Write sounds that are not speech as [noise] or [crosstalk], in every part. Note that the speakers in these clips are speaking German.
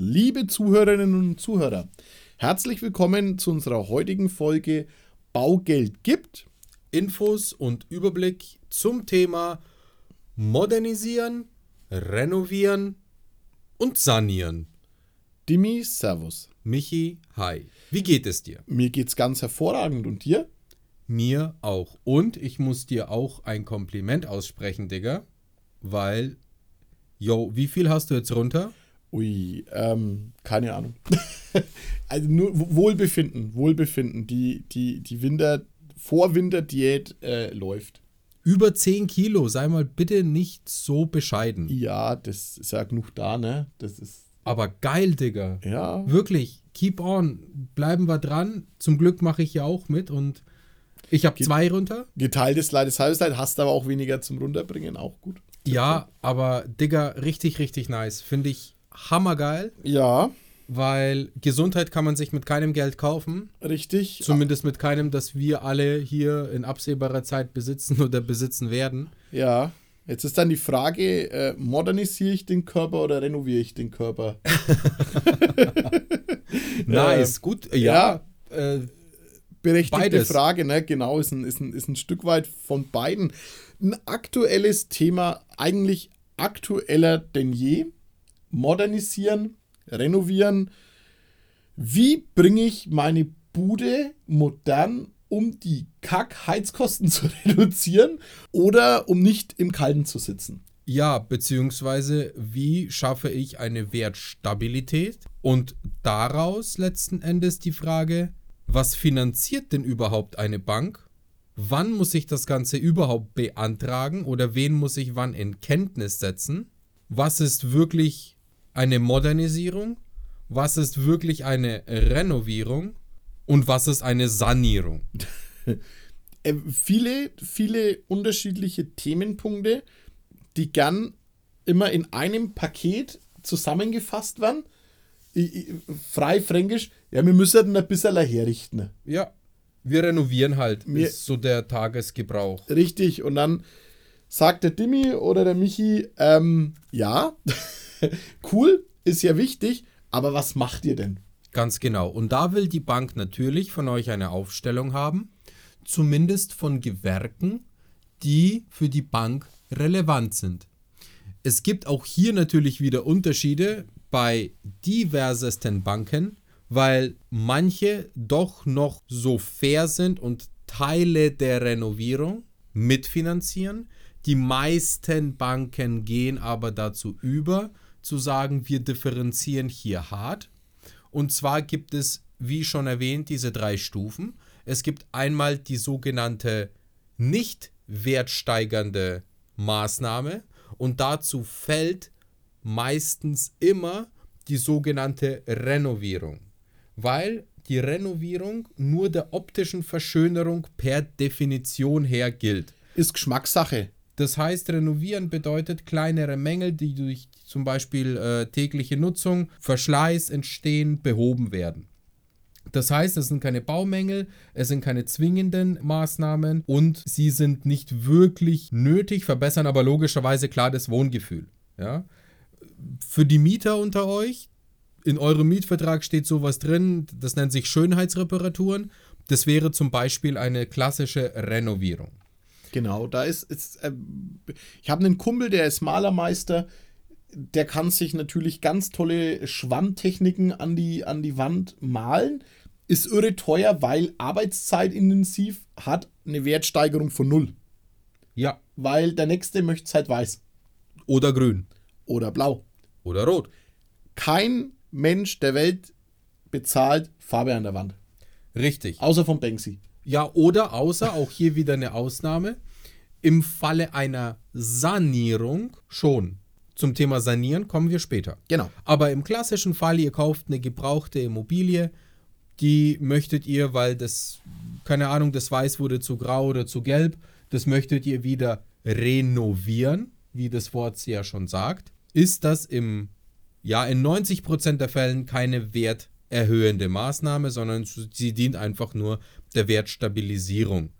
Liebe Zuhörerinnen und Zuhörer, herzlich willkommen zu unserer heutigen Folge Baugeld gibt. Infos und Überblick zum Thema Modernisieren, Renovieren und Sanieren. Dimi, Servus. Michi, hi. Wie geht es dir? Mir geht's ganz hervorragend und dir? Mir auch. Und ich muss dir auch ein Kompliment aussprechen, Digga. Weil, yo, wie viel hast du jetzt runter? Ui, ähm, keine Ahnung. [laughs] also nur Wohlbefinden, Wohlbefinden. Die, die, die Winter, Vorwinterdiät äh, läuft. Über 10 Kilo, sei mal bitte nicht so bescheiden. Ja, das ist ja genug da, ne? Das ist. Aber geil, Digga. Ja. Wirklich, keep on. Bleiben wir dran. Zum Glück mache ich ja auch mit und ich habe zwei runter. Geteiltes Leid ist halbes Leid, hast aber auch weniger zum Runterbringen, auch gut. Ja, aber Digga, richtig, richtig nice. Finde ich hammergeil. Ja. Weil Gesundheit kann man sich mit keinem Geld kaufen. Richtig. Zumindest mit keinem, das wir alle hier in absehbarer Zeit besitzen [laughs] oder besitzen werden. Ja. Jetzt ist dann die Frage, äh, modernisiere ich den Körper oder renoviere ich den Körper? [laughs] nice, äh, gut. Ja. ja äh, berechtigte beides. Frage, ne? Genau, ist ein, ist, ein, ist ein Stück weit von beiden. Ein aktuelles Thema, eigentlich aktueller denn je modernisieren, renovieren. Wie bringe ich meine Bude modern, um die Kack-Heizkosten [laughs] zu reduzieren oder um nicht im Kalten zu sitzen? Ja, beziehungsweise wie schaffe ich eine Wertstabilität? Und daraus letzten Endes die Frage, was finanziert denn überhaupt eine Bank? Wann muss ich das Ganze überhaupt beantragen oder wen muss ich wann in Kenntnis setzen? Was ist wirklich eine Modernisierung, was ist wirklich eine Renovierung und was ist eine Sanierung. [laughs] Äh, viele, viele unterschiedliche Themenpunkte, die gern immer in einem Paket zusammengefasst werden. frei fränkisch, ja, wir müssen ein bisschen herrichten. Ja, wir renovieren halt, wir, ist so der Tagesgebrauch. Richtig, und dann sagt der Dimi oder der Michi, ähm, ja, [laughs] [laughs] cool, ist ja wichtig, aber was macht ihr denn? Ganz genau. Und da will die Bank natürlich von euch eine Aufstellung haben, zumindest von Gewerken, die für die Bank relevant sind. Es gibt auch hier natürlich wieder Unterschiede bei diversesten Banken, weil manche doch noch so fair sind und Teile der Renovierung mitfinanzieren. Die meisten Banken gehen aber dazu über, zu sagen, wir differenzieren hier hart. Und zwar gibt es, wie schon erwähnt, diese drei Stufen. Es gibt einmal die sogenannte nicht wertsteigernde Maßnahme und dazu fällt meistens immer die sogenannte Renovierung, weil die Renovierung nur der optischen Verschönerung per Definition her gilt. Ist Geschmackssache. Das heißt, renovieren bedeutet kleinere Mängel, die durch zum Beispiel äh, tägliche Nutzung, Verschleiß entstehen, behoben werden. Das heißt, es sind keine Baumängel, es sind keine zwingenden Maßnahmen und sie sind nicht wirklich nötig, verbessern aber logischerweise klar das Wohngefühl. Ja? Für die Mieter unter euch, in eurem Mietvertrag steht sowas drin, das nennt sich Schönheitsreparaturen. Das wäre zum Beispiel eine klassische Renovierung. Genau, da ist, ist äh, ich habe einen Kumpel, der ist Malermeister, der kann sich natürlich ganz tolle Schwammtechniken an die, an die Wand malen. Ist irre teuer, weil arbeitszeitintensiv hat eine Wertsteigerung von null. Ja. Weil der nächste möchte es halt weiß. Oder grün. Oder blau. Oder rot. Kein Mensch der Welt bezahlt Farbe an der Wand. Richtig. Außer von Banksy. Ja, oder außer, auch hier wieder eine Ausnahme, im Falle einer Sanierung schon. Zum Thema Sanieren kommen wir später. Genau. Aber im klassischen Fall, ihr kauft eine gebrauchte Immobilie, die möchtet ihr, weil das, keine Ahnung, das Weiß wurde zu grau oder zu gelb, das möchtet ihr wieder renovieren, wie das Wort ja schon sagt, ist das im, ja, in 90% der Fällen keine Wert erhöhende Maßnahme, sondern sie dient einfach nur der Wertstabilisierung.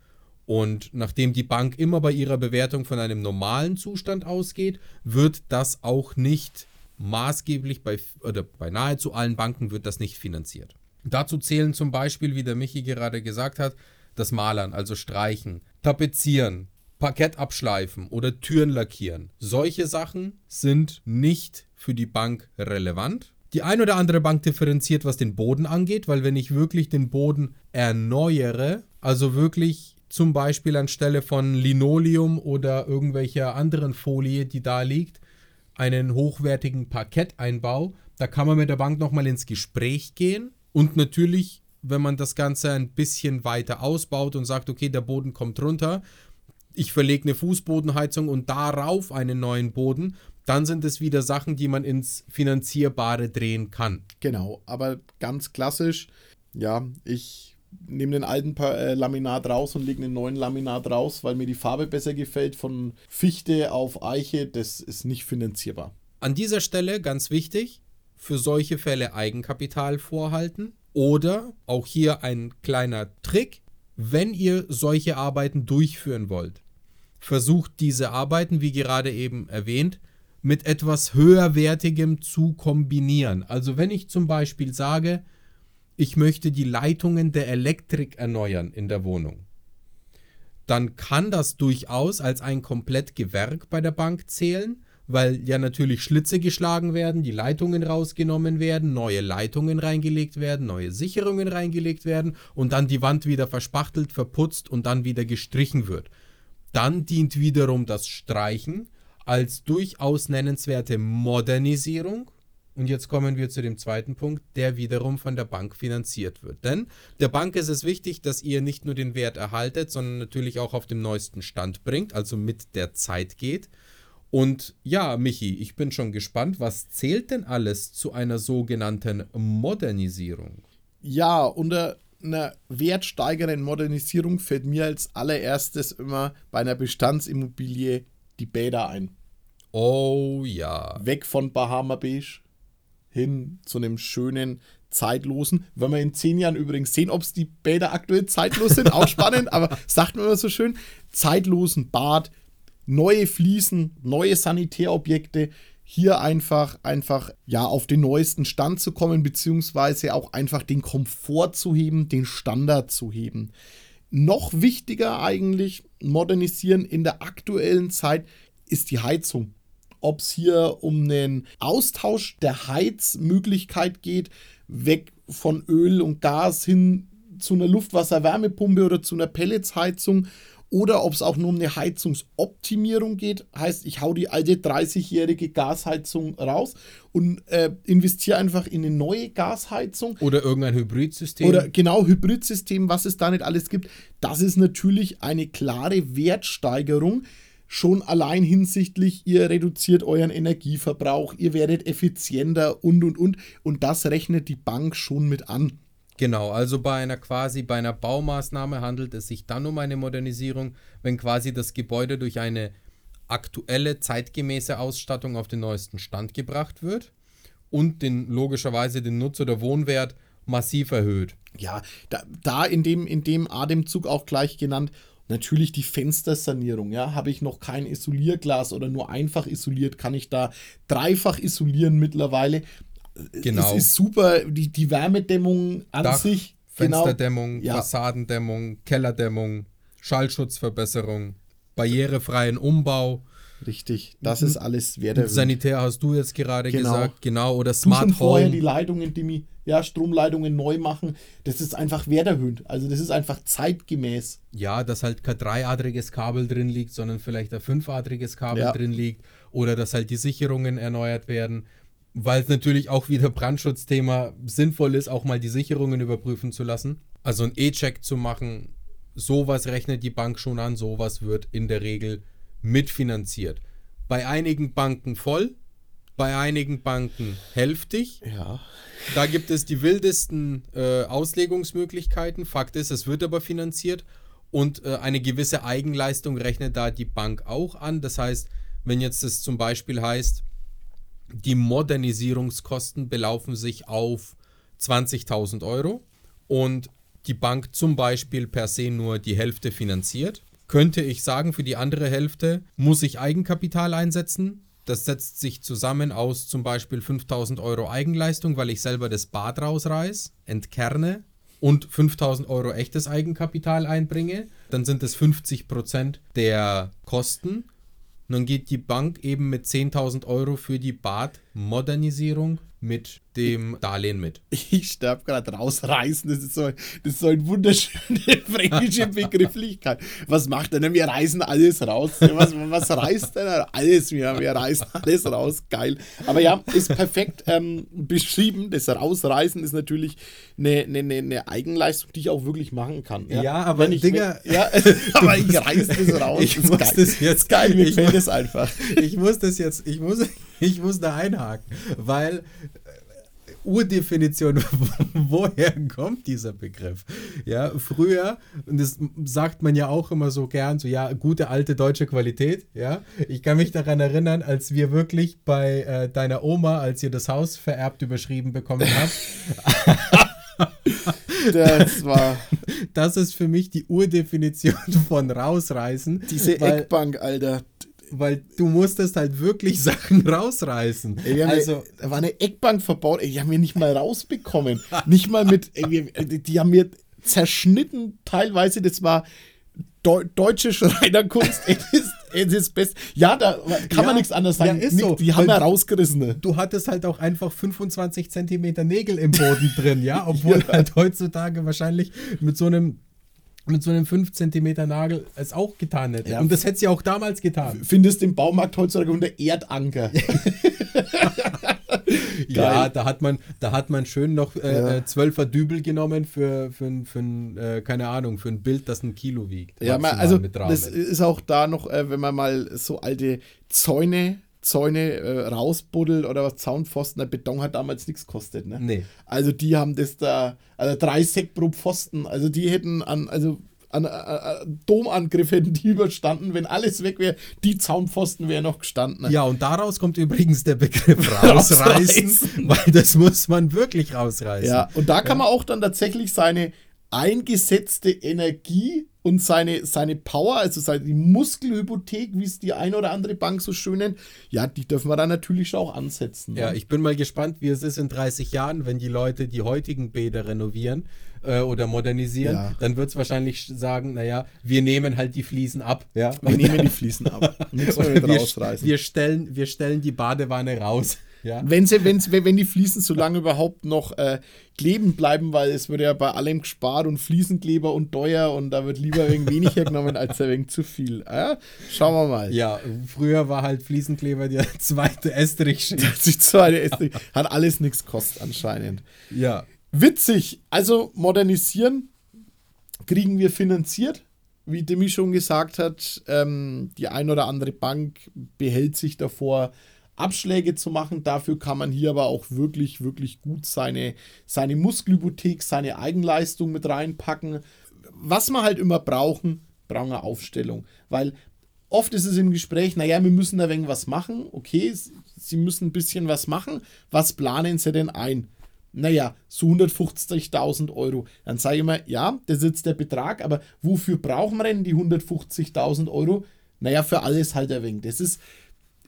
Und nachdem die Bank immer bei ihrer Bewertung von einem normalen Zustand ausgeht, wird das auch nicht maßgeblich bei, oder bei nahezu allen Banken wird das nicht finanziert. Dazu zählen zum Beispiel, wie der Michi gerade gesagt hat, das Malern, also Streichen, Tapezieren, Parkett abschleifen oder Türen lackieren. Solche Sachen sind nicht für die Bank relevant. Die ein oder andere Bank differenziert, was den Boden angeht, weil wenn ich wirklich den Boden erneuere, also wirklich zum Beispiel anstelle von Linoleum oder irgendwelcher anderen Folie, die da liegt, einen hochwertigen Parketteinbau, da kann man mit der Bank nochmal ins Gespräch gehen. Und natürlich, wenn man das Ganze ein bisschen weiter ausbaut und sagt, okay, der Boden kommt runter, ich verlege eine Fußbodenheizung und darauf einen neuen Boden, dann sind es wieder Sachen, die man ins Finanzierbare drehen kann. Genau, aber ganz klassisch, ja, ich nehme den alten äh, Laminat raus und lege einen neuen Laminat raus, weil mir die Farbe besser gefällt. Von Fichte auf Eiche, das ist nicht finanzierbar. An dieser Stelle ganz wichtig, für solche Fälle Eigenkapital vorhalten oder auch hier ein kleiner Trick, wenn ihr solche Arbeiten durchführen wollt. Versucht diese Arbeiten, wie gerade eben erwähnt, mit etwas höherwertigem zu kombinieren. Also wenn ich zum Beispiel sage, ich möchte die Leitungen der Elektrik erneuern in der Wohnung, dann kann das durchaus als ein Komplettgewerk bei der Bank zählen, weil ja natürlich Schlitze geschlagen werden, die Leitungen rausgenommen werden, neue Leitungen reingelegt werden, neue Sicherungen reingelegt werden und dann die Wand wieder verspachtelt, verputzt und dann wieder gestrichen wird. Dann dient wiederum das Streichen als durchaus nennenswerte Modernisierung und jetzt kommen wir zu dem zweiten Punkt, der wiederum von der Bank finanziert wird. Denn der Bank ist es wichtig, dass ihr nicht nur den Wert erhaltet, sondern natürlich auch auf dem neuesten Stand bringt, also mit der Zeit geht. Und ja, Michi, ich bin schon gespannt, was zählt denn alles zu einer sogenannten Modernisierung? Ja, unter einer wertsteigenden Modernisierung fällt mir als allererstes immer bei einer Bestandsimmobilie die Bäder ein. Oh ja. Weg von Bahama Beige hin zu einem schönen, zeitlosen. Wenn wir in zehn Jahren übrigens sehen, ob es die Bäder aktuell zeitlos sind, auch spannend, aber sagt man immer so schön, zeitlosen Bad, neue Fliesen, neue Sanitärobjekte, hier einfach, einfach, ja, auf den neuesten Stand zu kommen, beziehungsweise auch einfach den Komfort zu heben, den Standard zu heben. Noch wichtiger eigentlich, modernisieren in der aktuellen Zeit ist die Heizung ob es hier um einen Austausch der Heizmöglichkeit geht, weg von Öl und Gas hin zu einer Luftwasser-Wärmepumpe oder zu einer Pelletsheizung oder ob es auch nur um eine Heizungsoptimierung geht. Heißt, ich hau die alte 30-jährige Gasheizung raus und äh, investiere einfach in eine neue Gasheizung. Oder irgendein Hybridsystem. Oder genau, Hybridsystem, was es da nicht alles gibt. Das ist natürlich eine klare Wertsteigerung schon allein hinsichtlich, ihr reduziert euren Energieverbrauch, ihr werdet effizienter und und und. Und das rechnet die Bank schon mit an. Genau, also bei einer quasi bei einer Baumaßnahme handelt es sich dann um eine Modernisierung, wenn quasi das Gebäude durch eine aktuelle zeitgemäße Ausstattung auf den neuesten Stand gebracht wird und den logischerweise den Nutz- oder Wohnwert massiv erhöht. Ja, da, da in, dem, in dem Atemzug auch gleich genannt, Natürlich die Fenstersanierung, ja, habe ich noch kein Isolierglas oder nur einfach isoliert, kann ich da dreifach isolieren mittlerweile. Genau. Es ist super, die, die Wärmedämmung an Dach, sich. Genau. Fensterdämmung, genau, Fassadendämmung, Kellerdämmung, Schallschutzverbesserung, barrierefreien Umbau. Richtig, das ist alles werterhöhend. Sanitär hast du jetzt gerade genau. gesagt, genau, oder Smart Home. vorher die Leitungen, die ja, Stromleitungen neu machen, das ist einfach werterhöhend. Also das ist einfach zeitgemäß. Ja, dass halt kein dreiadriges Kabel drin liegt, sondern vielleicht ein fünfadriges Kabel ja. drin liegt oder dass halt die Sicherungen erneuert werden, weil es natürlich auch wieder Brandschutzthema sinnvoll ist, auch mal die Sicherungen überprüfen zu lassen. Also ein E-Check zu machen, sowas rechnet die Bank schon an, sowas wird in der Regel mitfinanziert. Bei einigen Banken voll, bei einigen Banken hälftig. Ja. Da gibt es die wildesten äh, Auslegungsmöglichkeiten. Fakt ist, es wird aber finanziert und äh, eine gewisse Eigenleistung rechnet da die Bank auch an. Das heißt, wenn jetzt es zum Beispiel heißt, die Modernisierungskosten belaufen sich auf 20.000 Euro und die Bank zum Beispiel per se nur die Hälfte finanziert, könnte ich sagen, für die andere Hälfte muss ich Eigenkapital einsetzen. Das setzt sich zusammen aus zum Beispiel 5000 Euro Eigenleistung, weil ich selber das Bad rausreiß, entkerne und 5000 Euro echtes Eigenkapital einbringe. Dann sind es 50 Prozent der Kosten. Und dann geht die Bank eben mit 10.000 Euro für die Badmodernisierung mit dem Darlehen mit. [laughs] Ich sterbe gerade rausreißen. Das ist so, das ist so eine wunderschöne [laughs] fränkische Begrifflichkeit. Was macht denn? Wir reißen alles raus. Was, was reißt denn? Alles. Wir, wir reißen alles raus. Geil. Aber ja, ist perfekt ähm, beschrieben. Das Rausreißen ist natürlich eine, eine, eine, Eigenleistung, die ich auch wirklich machen kann. Ja, ja aber wenn ich, Dinger, [laughs] ja, aber ich reiße das raus. Ich das muss geil. das jetzt geil. Mir gefällt das einfach. Ich muss das jetzt, ich muss, [laughs] ich muss da einhaken, weil Urdefinition, [laughs] woher kommt dieser Begriff? Ja, früher, und das sagt man ja auch immer so gern, so ja, gute alte deutsche Qualität, ja. Ich kann mich daran erinnern, als wir wirklich bei äh, deiner Oma, als ihr das Haus vererbt überschrieben bekommen habt. [laughs] das war. Das ist für mich die Urdefinition von rausreißen. Diese weil, Eckbank, Alter weil du musstest halt wirklich [laughs] Sachen rausreißen. Ey, also, da war eine Eckbank verbaut, ey, die haben wir nicht mal rausbekommen. nicht mal mit, ey, die haben mir zerschnitten teilweise, das war Deu deutsche Schreinerkunst, [laughs] es ist, es ist best. Ja, da kann ja, man nichts anderes sagen. Ja, so. Die haben ja rausgerissen. Du hattest halt auch einfach 25 Zentimeter Nägel im Boden drin, ja, obwohl [laughs] ja. halt heutzutage wahrscheinlich mit so einem mit so einem 5 cm Nagel es auch getan hätte. Ja. Und das hätte sie auch damals getan. Findest im Baumarkt heutzutage unter Erdanker. ja, [laughs] da hat man, da hat man schön noch äh, ja. Äh, zwölfer Dübel genommen für, für, für, für äh, keine Ahnung, für ein Bild, das ein Kilo wiegt. Ja, man, also das ist auch da noch, äh, wenn man mal so alte Zäune Zäune äh, rausbuddelt oder was Zaunpfosten. Der Beton hat damals nichts gekostet. Ne? Nee. Also die haben das da, also drei Sekt pro Pfosten, also die hätten an, also an, an, an Domangriff hätten die [laughs] überstanden, wenn alles weg wäre, die Zaunpfosten wären noch gestanden. Ja, und daraus kommt übrigens der Begriff [laughs] rausreißen, rausreißen. weil das muss man wirklich rausreißen. Ja, und da kann man auch dann tatsächlich seine eingesetzte Energie und seine, seine Power, also seine, die Muskelhypothek, wie es die eine oder andere Bank so schön nennt, ja, die dürfen wir dann natürlich auch ansetzen. Ne? Ja, ich bin mal gespannt, wie es ist in 30 Jahren, wenn die Leute die heutigen Bäder renovieren äh, oder modernisieren, ja. dann wird es wahrscheinlich sagen, naja, wir nehmen halt die Fliesen ab. Ja? Wir nehmen die Fliesen ab. [laughs] Nichts wir, wir, stellen, wir stellen die Badewanne raus. Ja. Wenn, sie, wenn, wenn die Fliesen so lange überhaupt noch äh, kleben bleiben, weil es wird ja bei allem gespart und Fliesenkleber und teuer und da wird lieber ein wenig [laughs] hergenommen als wenig zu viel. Ja? Schauen wir mal. Ja, früher war halt Fliesenkleber der [laughs] zweite Estrich. [laughs] Die zweite Estrich. Hat alles nichts kostet anscheinend. Ja. Witzig. Also modernisieren kriegen wir finanziert. Wie Demi schon gesagt hat, ähm, die ein oder andere Bank behält sich davor, Abschläge zu machen. Dafür kann man hier aber auch wirklich, wirklich gut seine, seine Muskelhypothek, seine Eigenleistung mit reinpacken. Was wir halt immer brauchen, brauchen wir Aufstellung. Weil oft ist es im Gespräch, naja, wir müssen da wenig was machen. Okay, Sie müssen ein bisschen was machen. Was planen Sie denn ein? Naja, so 150.000 Euro. Dann sage ich immer, ja, das ist jetzt der Betrag, aber wofür brauchen wir denn die 150.000 Euro? Naja, für alles halt ein wenig. Das ist,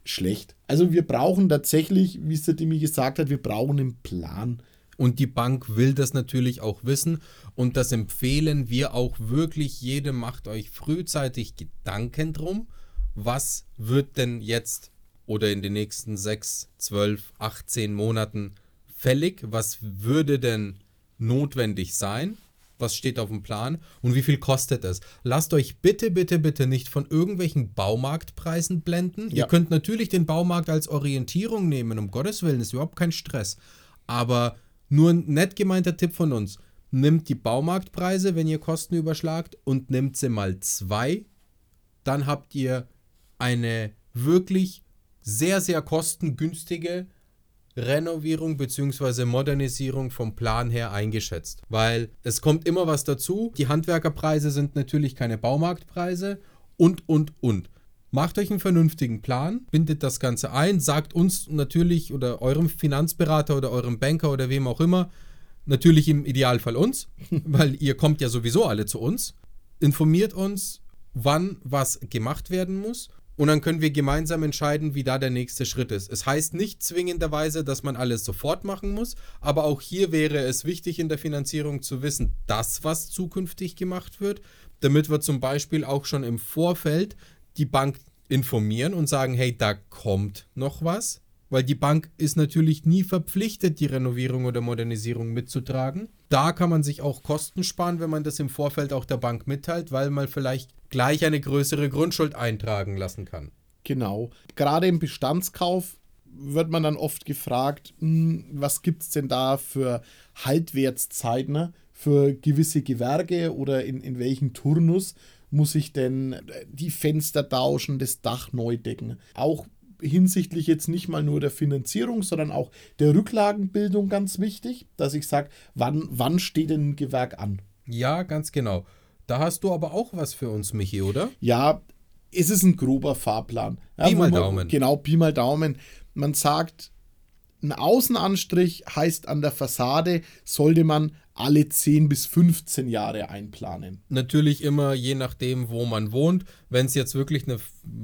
schlecht. Also wir brauchen tatsächlich, wie es der Demi gesagt hat, wir brauchen einen Plan. Und die Bank will das natürlich auch wissen. Und das empfehlen wir auch wirklich jedem. Macht euch frühzeitig Gedanken drum. Was wird denn jetzt oder in den nächsten 6, 12, 18 Monaten fällig? Was würde denn notwendig sein? Was steht auf dem Plan und wie viel kostet es. Lasst euch bitte, bitte, bitte nicht von irgendwelchen Baumarktpreisen blenden. Ja. Ihr könnt natürlich den Baumarkt als Orientierung nehmen, um Gottes Willen, ist überhaupt kein Stress. Aber nur ein nett gemeinter Tipp von uns. Nimmt die Baumarktpreise, wenn ihr Kosten überschlagt, und nehmt sie mal zwei. Dann habt ihr eine wirklich sehr, sehr kostengünstige Renovierung bzw. Modernisierung vom Plan her eingeschätzt. Weil es kommt immer was dazu. Die Handwerkerpreise sind natürlich keine Baumarktpreise und, und, und. Macht euch einen vernünftigen Plan, bindet das Ganze ein, sagt uns natürlich oder eurem Finanzberater oder eurem Banker oder wem auch immer, natürlich im Idealfall uns, [laughs] weil ihr kommt ja sowieso alle zu uns, informiert uns, wann was gemacht werden muss und dann können wir gemeinsam entscheiden, wie da der nächste Schritt ist. Es heißt nicht zwingenderweise, dass man alles sofort machen muss, aber auch hier wäre es wichtig in der Finanzierung zu wissen, dass was zukünftig gemacht wird, damit wir zum Beispiel auch schon im Vorfeld die Bank informieren und sagen, hey, da kommt noch was, weil die Bank ist natürlich nie verpflichtet, die Renovierung oder Modernisierung mitzutragen. Da kann man sich auch Kosten sparen, wenn man das im Vorfeld auch der Bank mitteilt, weil man vielleicht gleich eine größere Grundschuld eintragen lassen kann. Genau. Gerade im Bestandskauf wird man dann oft gefragt, hm, was gibt es denn da für Haltwertszeiten ne? für gewisse Gewerke oder in, in welchem Turnus muss ich denn die Fenster tauschen, das Dach neu decken. Auch hinsichtlich jetzt nicht mal nur der Finanzierung, sondern auch der Rücklagenbildung ganz wichtig, dass ich sage, wann, wann steht denn ein Gewerk an? Ja, ganz genau. Da hast du aber auch was für uns, Michi, oder? Ja, es ist ein grober Fahrplan. Ja, Pi mal man, Daumen. Genau, Pi mal Daumen. Man sagt, ein Außenanstrich heißt an der Fassade sollte man alle 10 bis 15 Jahre einplanen. Natürlich immer je nachdem, wo man wohnt. Wenn es jetzt wirklich eine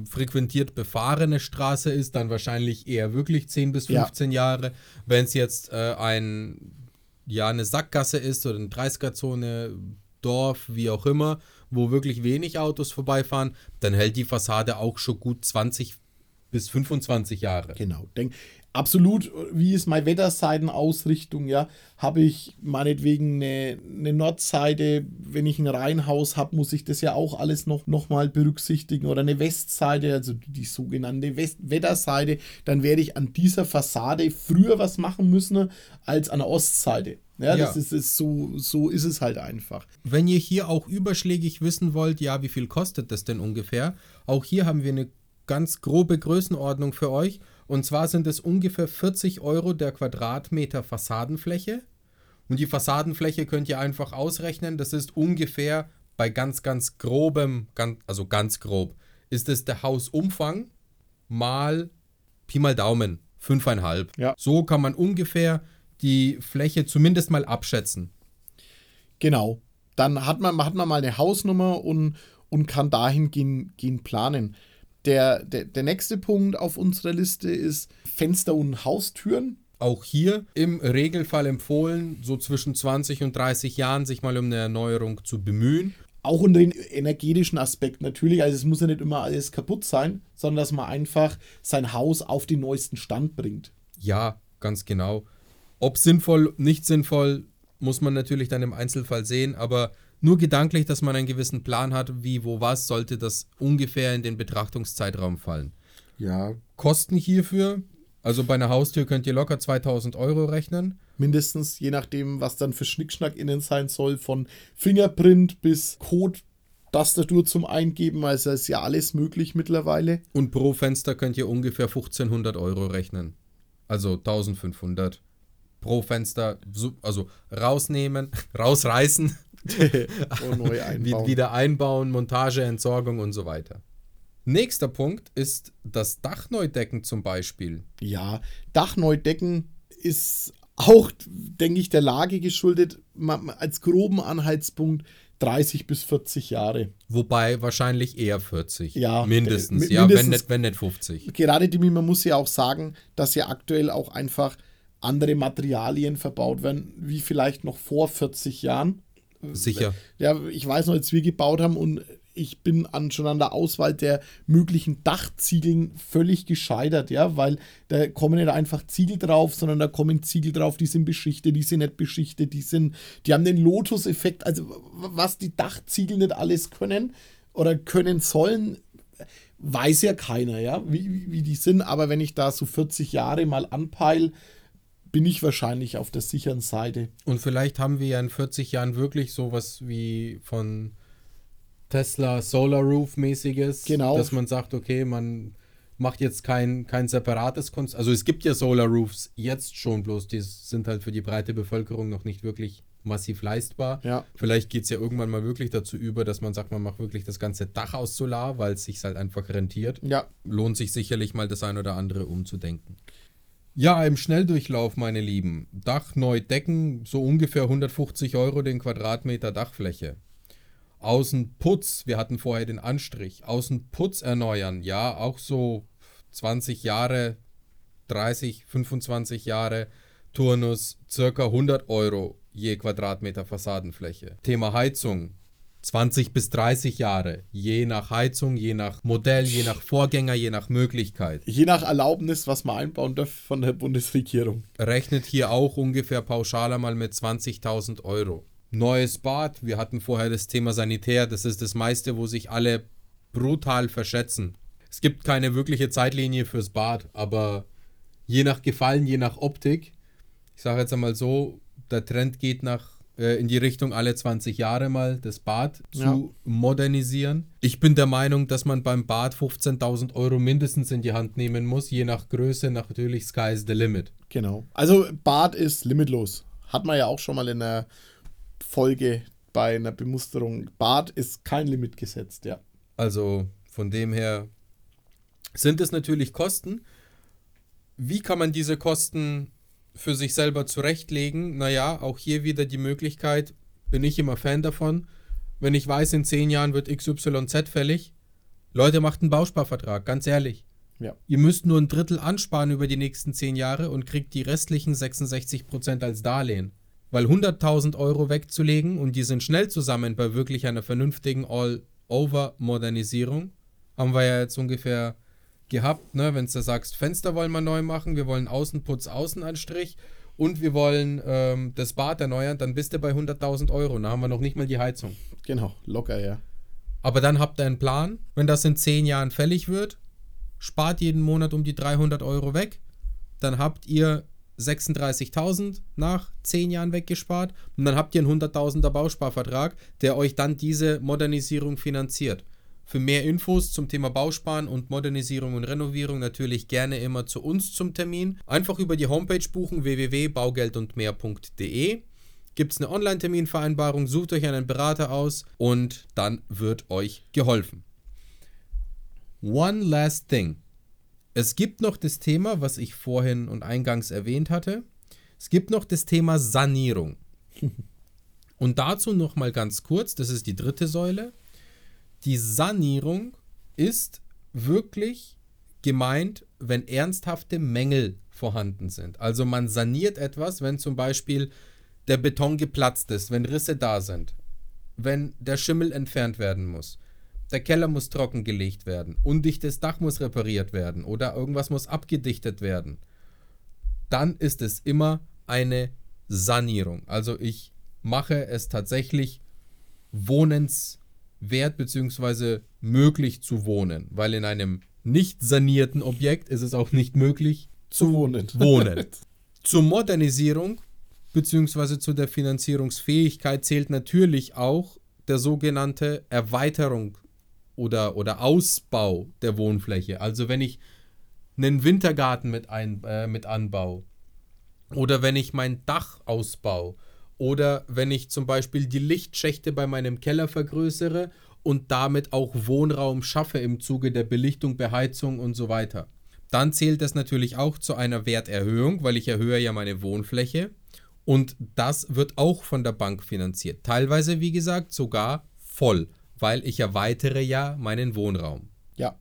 frequentiert befahrene Straße ist, dann wahrscheinlich eher wirklich 10 bis 15 ja. Jahre. Wenn es jetzt äh, ein, ja, eine Sackgasse ist oder eine 30er-Zone, Dorf, wie auch immer, wo wirklich wenig Autos vorbeifahren, dann hält die Fassade auch schon gut 20 bis 25 Jahre. Genau. Denk, absolut, wie ist meine Wetterseitenausrichtung, ja, habe ich meinetwegen eine, eine Nordseite, wenn ich ein Reihenhaus habe, muss ich das ja auch alles noch, noch mal berücksichtigen oder eine Westseite, also die sogenannte West Wetterseite, dann werde ich an dieser Fassade früher was machen müssen als an der Ostseite. Ja, ja. das ist, ist, so, so ist es halt einfach. Wenn ihr hier auch überschlägig wissen wollt, ja, wie viel kostet das denn ungefähr? Auch hier haben wir eine ganz grobe Größenordnung für euch. Und zwar sind es ungefähr 40 Euro der Quadratmeter Fassadenfläche. Und die Fassadenfläche könnt ihr einfach ausrechnen. Das ist ungefähr bei ganz, ganz grobem, ganz, also ganz grob, ist es der Hausumfang mal Pi mal Daumen, 5,5. Ja. So kann man ungefähr die Fläche zumindest mal abschätzen. Genau. Dann hat man, hat man mal eine Hausnummer und, und kann dahingehend planen. Der, der, der nächste Punkt auf unserer Liste ist Fenster und Haustüren. Auch hier im Regelfall empfohlen, so zwischen 20 und 30 Jahren sich mal um eine Erneuerung zu bemühen. Auch unter den energetischen Aspekt natürlich. Also es muss ja nicht immer alles kaputt sein, sondern dass man einfach sein Haus auf den neuesten Stand bringt. Ja, ganz genau. Ob sinnvoll, nicht sinnvoll, muss man natürlich dann im Einzelfall sehen, aber nur gedanklich, dass man einen gewissen Plan hat, wie, wo, was, sollte das ungefähr in den Betrachtungszeitraum fallen. Ja. Kosten hierfür, also bei einer Haustür könnt ihr locker 2000 Euro rechnen. Mindestens, je nachdem, was dann für Schnickschnack innen sein soll, von Fingerprint bis Code Tastatur zum Eingeben, also ist ja alles möglich mittlerweile. Und pro Fenster könnt ihr ungefähr 1500 Euro rechnen. Also 1500 pro Fenster, also rausnehmen, [laughs] rausreißen und [laughs] neu einbauen. wieder einbauen, Montage, Entsorgung und so weiter. Nächster Punkt ist das Dachneudecken zum Beispiel. Ja, Dachneudecken ist auch, denke ich, der Lage geschuldet, als groben Anhaltspunkt 30 bis 40 Jahre. Wobei wahrscheinlich eher 40. Ja, mindestens. Äh, ja, mindestens, wenn, nicht, wenn nicht 50. Gerade die, man muss ja auch sagen, dass ja aktuell auch einfach andere Materialien verbaut werden, wie vielleicht noch vor 40 Jahren. Sicher. Ja, ich weiß noch, als wir gebaut haben und ich bin an, schon an der Auswahl der möglichen Dachziegeln völlig gescheitert, ja, weil da kommen nicht einfach Ziegel drauf, sondern da kommen Ziegel drauf, die sind beschichtet, die sind nicht beschichtet, die sind, die haben den Lotus-Effekt, also was die Dachziegel nicht alles können oder können sollen, weiß ja keiner, ja, wie, wie die sind, aber wenn ich da so 40 Jahre mal anpeile, bin ich wahrscheinlich auf der sicheren Seite. Und vielleicht haben wir ja in 40 Jahren wirklich sowas wie von Tesla Solar Roof mäßiges, genau. dass man sagt, okay, man macht jetzt kein, kein separates Konzept. Also es gibt ja Solar Roofs jetzt schon, bloß die sind halt für die breite Bevölkerung noch nicht wirklich massiv leistbar. Ja. Vielleicht geht es ja irgendwann mal wirklich dazu über, dass man sagt, man macht wirklich das ganze Dach aus Solar, weil es sich halt einfach rentiert. Ja. Lohnt sich sicherlich mal das ein oder andere umzudenken. Ja, im Schnelldurchlauf, meine Lieben. Dach neu decken, so ungefähr 150 Euro den Quadratmeter Dachfläche. Außenputz, wir hatten vorher den Anstrich, Außenputz erneuern, ja, auch so 20 Jahre, 30, 25 Jahre, Turnus circa 100 Euro je Quadratmeter Fassadenfläche. Thema Heizung, 20 bis 30 Jahre, je nach Heizung, je nach Modell, je nach Vorgänger, je nach Möglichkeit. Je nach Erlaubnis, was man einbauen darf von der Bundesregierung. Rechnet hier auch ungefähr pauschaler mal mit 20.000 Euro. Neues Bad, wir hatten vorher das Thema Sanitär, das ist das meiste, wo sich alle brutal verschätzen. Es gibt keine wirkliche Zeitlinie fürs Bad, aber je nach Gefallen, je nach Optik, ich sage jetzt einmal so, der Trend geht nach äh, in die Richtung alle 20 Jahre mal das Bad zu ja. modernisieren. Ich bin der Meinung, dass man beim Bad 15.000 Euro mindestens in die Hand nehmen muss, je nach Größe natürlich Sky is the limit. Genau. Also Bad ist limitlos. Hat man ja auch schon mal in der Folge bei einer Bemusterung. Bad ist kein Limit gesetzt, ja. Also von dem her sind es natürlich Kosten. Wie kann man diese Kosten für sich selber zurechtlegen. Naja, auch hier wieder die Möglichkeit, bin ich immer Fan davon, wenn ich weiß, in zehn Jahren wird XYZ fällig, Leute, macht einen Bausparvertrag, ganz ehrlich. Ja. Ihr müsst nur ein Drittel ansparen über die nächsten zehn Jahre und kriegt die restlichen 66 Prozent als Darlehen. Weil 100.000 Euro wegzulegen und die sind schnell zusammen bei wirklich einer vernünftigen All-Over-Modernisierung, haben wir ja jetzt ungefähr gehabt, ne, wenn du sagst, Fenster wollen wir neu machen, wir wollen Außenputz, Außenanstrich und wir wollen ähm, das Bad erneuern, dann bist du bei 100.000 Euro. Da haben wir noch nicht mal die Heizung. Genau, locker, ja. Aber dann habt ihr einen Plan, wenn das in 10 Jahren fällig wird, spart jeden Monat um die 300 Euro weg, dann habt ihr 36.000 nach 10 Jahren weggespart und dann habt ihr einen 100.000er Bausparvertrag, der euch dann diese Modernisierung finanziert. Für mehr Infos zum Thema Bausparen und Modernisierung und Renovierung natürlich gerne immer zu uns zum Termin. Einfach über die Homepage buchen www.baugeldundmehr.de. Gibt es eine Online-Terminvereinbarung, sucht euch einen Berater aus und dann wird euch geholfen. One last thing. Es gibt noch das Thema, was ich vorhin und eingangs erwähnt hatte. Es gibt noch das Thema Sanierung. [laughs] Und dazu noch mal ganz kurz, das ist die dritte Säule die Sanierung ist wirklich gemeint, wenn ernsthafte Mängel vorhanden sind. Also man saniert etwas, wenn zum Beispiel der Beton geplatzt ist, wenn Risse da sind, wenn der Schimmel entfernt werden muss, der Keller muss trockengelegt werden, undichtes Dach muss repariert werden oder irgendwas muss abgedichtet werden. Dann ist es immer eine Sanierung. Also ich mache es tatsächlich wohnens wert bzw. möglich zu wohnen, weil in einem nicht sanierten Objekt ist es auch nicht möglich zu wohnen. wohnen. [laughs] Zur Modernisierung bzw. zu der Finanzierungsfähigkeit zählt natürlich auch der sogenannte Erweiterung oder, oder Ausbau der Wohnfläche. Also wenn ich einen Wintergarten mit, ein, äh, mit anbaue oder wenn ich mein Dach ausbaue oder wenn ich zum Beispiel die Lichtschächte bei meinem Keller vergrößere und damit auch Wohnraum schaffe im Zuge der Belichtung, Beheizung und so weiter. Dann zählt das natürlich auch zu einer Werterhöhung, weil ich erhöhe ja meine Wohnfläche. Und das wird auch von der Bank finanziert. Teilweise, wie gesagt, sogar voll, weil ich erweitere ja meinen Wohnraum. Ja,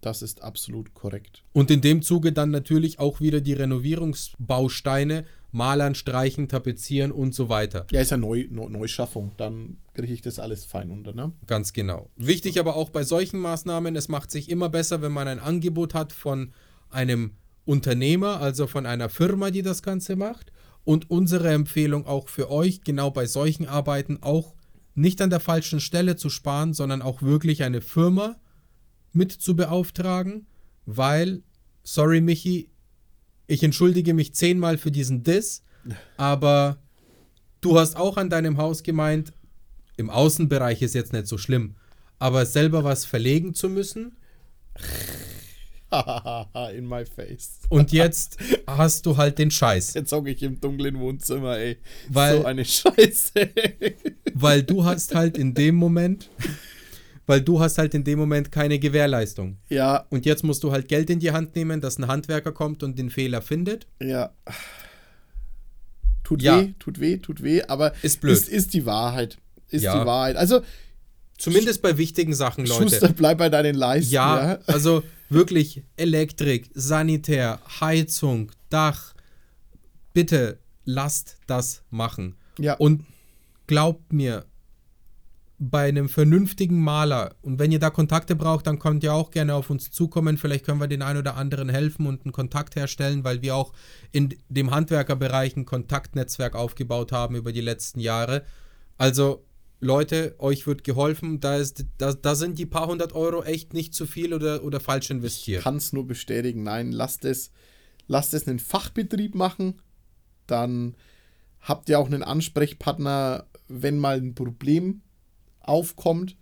das ist absolut korrekt. Und in dem Zuge dann natürlich auch wieder die Renovierungsbausteine malern, streichen, tapezieren und so weiter. Ja, ist ja Neu, Neu Neuschaffung. Dann kriege ich das alles fein unter, ne? Ganz genau. Wichtig aber auch bei solchen Maßnahmen, es macht sich immer besser, wenn man ein Angebot hat von einem Unternehmer, also von einer Firma, die das Ganze macht. Und unsere Empfehlung auch für euch, genau bei solchen Arbeiten auch nicht an der falschen Stelle zu sparen, sondern auch wirklich eine Firma mit zu beauftragen, weil, sorry Michi, ich entschuldige mich zehnmal für diesen Diss, aber du hast auch an deinem Haus gemeint, im Außenbereich ist jetzt nicht so schlimm, aber selber was verlegen zu müssen. [laughs] In my face. Und jetzt hast du halt den Scheiß. Jetzt hocke ich im dunklen Wohnzimmer, ey. Weil, so eine Scheiße. weil du hast halt in dem Moment weil du hast halt in dem Moment keine Gewährleistung. Ja. Und jetzt musst du halt Geld in die Hand nehmen, dass ein Handwerker kommt und den Fehler findet. Ja. Tut ja. weh, tut weh, tut weh, aber ist blöd. Ist, ist die Wahrheit. Ist ja. die Wahrheit. Also, Zumindest bei wichtigen Sachen, Leute. Schuster, bleib bei deinen Leisten. Ja, ja, also wirklich Elektrik, Sanitär, Heizung, Dach. Bitte lasst das machen. Ja. Und glaubt mir, bei einem vernünftigen Maler, und wenn ihr da Kontakte braucht, dann könnt ihr auch gerne auf uns zukommen. Vielleicht können wir den einen oder anderen helfen und einen Kontakt herstellen, weil wir auch in dem Handwerkerbereich ein Kontaktnetzwerk aufgebaut haben über die letzten Jahre. Also Leute, euch wird geholfen, da, ist, da, da sind die paar hundert Euro echt nicht zu viel oder, oder falsch investiert. Ich kann es nur bestätigen, nein, lasst es, lasst es einen Fachbetrieb machen, dann habt ihr auch einen Ansprechpartner, wenn mal ein Problem aufkommt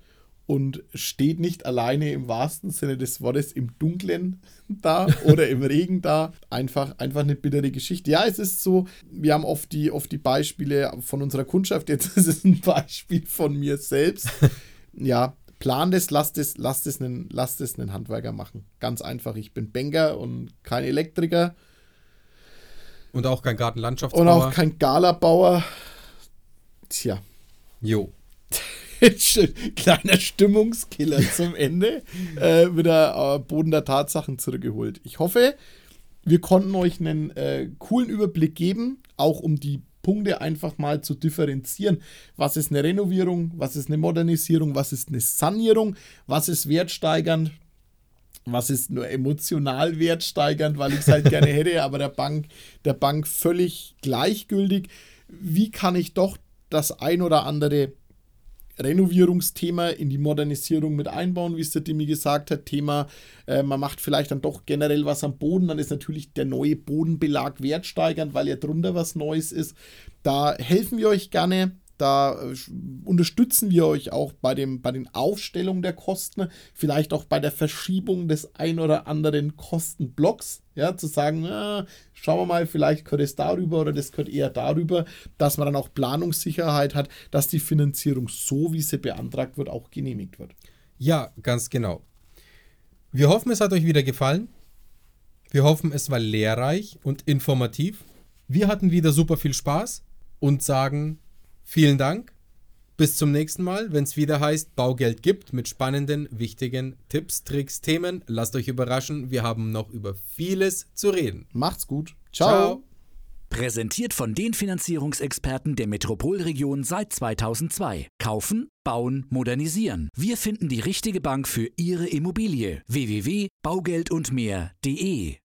und steht nicht alleine im wahrsten Sinne des Wortes im Dunkeln [laughs] da oder im Regen da. Einfach, einfach eine bittere Geschichte. Ja, es ist so, wir haben oft die, oft die Beispiele von unserer Kundschaft. Jetzt [laughs] ist es ein Beispiel von mir selbst. [laughs] Ja, plan das, lasst es, lasst es einen, lasst es einen Handwerker machen. Ganz einfach. Ich bin Banker und kein Elektriker. Und auch kein Gartenlandschaftsbauer. Und auch kein Galabauer. Tja. Jo. [laughs] Kleiner Stimmungskiller zum Ende. Äh, wieder äh, Boden der Tatsachen zurückgeholt. Ich hoffe, wir konnten euch einen äh, coolen Überblick geben, auch um die Punkte einfach mal zu differenzieren. Was ist eine Renovierung? Was ist eine Modernisierung? Was ist eine Sanierung? Was ist wertsteigernd? Was ist nur emotional wertsteigernd, weil ich es halt [laughs] gerne hätte, aber der Bank, der Bank völlig gleichgültig. Wie kann ich doch das ein oder andere Renovierungsthema in die Modernisierung mit einbauen, wie es der Dimi gesagt hat. Thema, äh, man macht vielleicht dann doch generell was am Boden, dann ist natürlich der neue Bodenbelag wertsteigernd, weil ja drunter was Neues ist. Da helfen wir euch gerne. Da äh, unterstützen wir euch auch bei, dem, bei den Aufstellungen der Kosten, vielleicht auch bei der Verschiebung des ein oder anderen Kostenblocks. Ja, zu sagen, na, schauen wir mal, vielleicht gehört es darüber oder das gehört eher darüber, dass man dann auch Planungssicherheit hat, dass die Finanzierung so, wie sie beantragt wird, auch genehmigt wird. Ja, ganz genau. Wir hoffen, es hat euch wieder gefallen. Wir hoffen, es war lehrreich und informativ. Wir hatten wieder super viel Spaß und sagen Vielen Dank. Bis zum nächsten Mal, wenn es wieder heißt Baugeld gibt mit spannenden, wichtigen Tipps, Tricks, Themen. Lasst euch überraschen, wir haben noch über vieles zu reden. Macht's gut. Ciao. Ciao. Präsentiert von den Finanzierungsexperten der Metropolregion seit 2002. Kaufen, bauen, modernisieren. Wir finden die richtige Bank für Ihre Immobilie. www.baugeldundmehr.de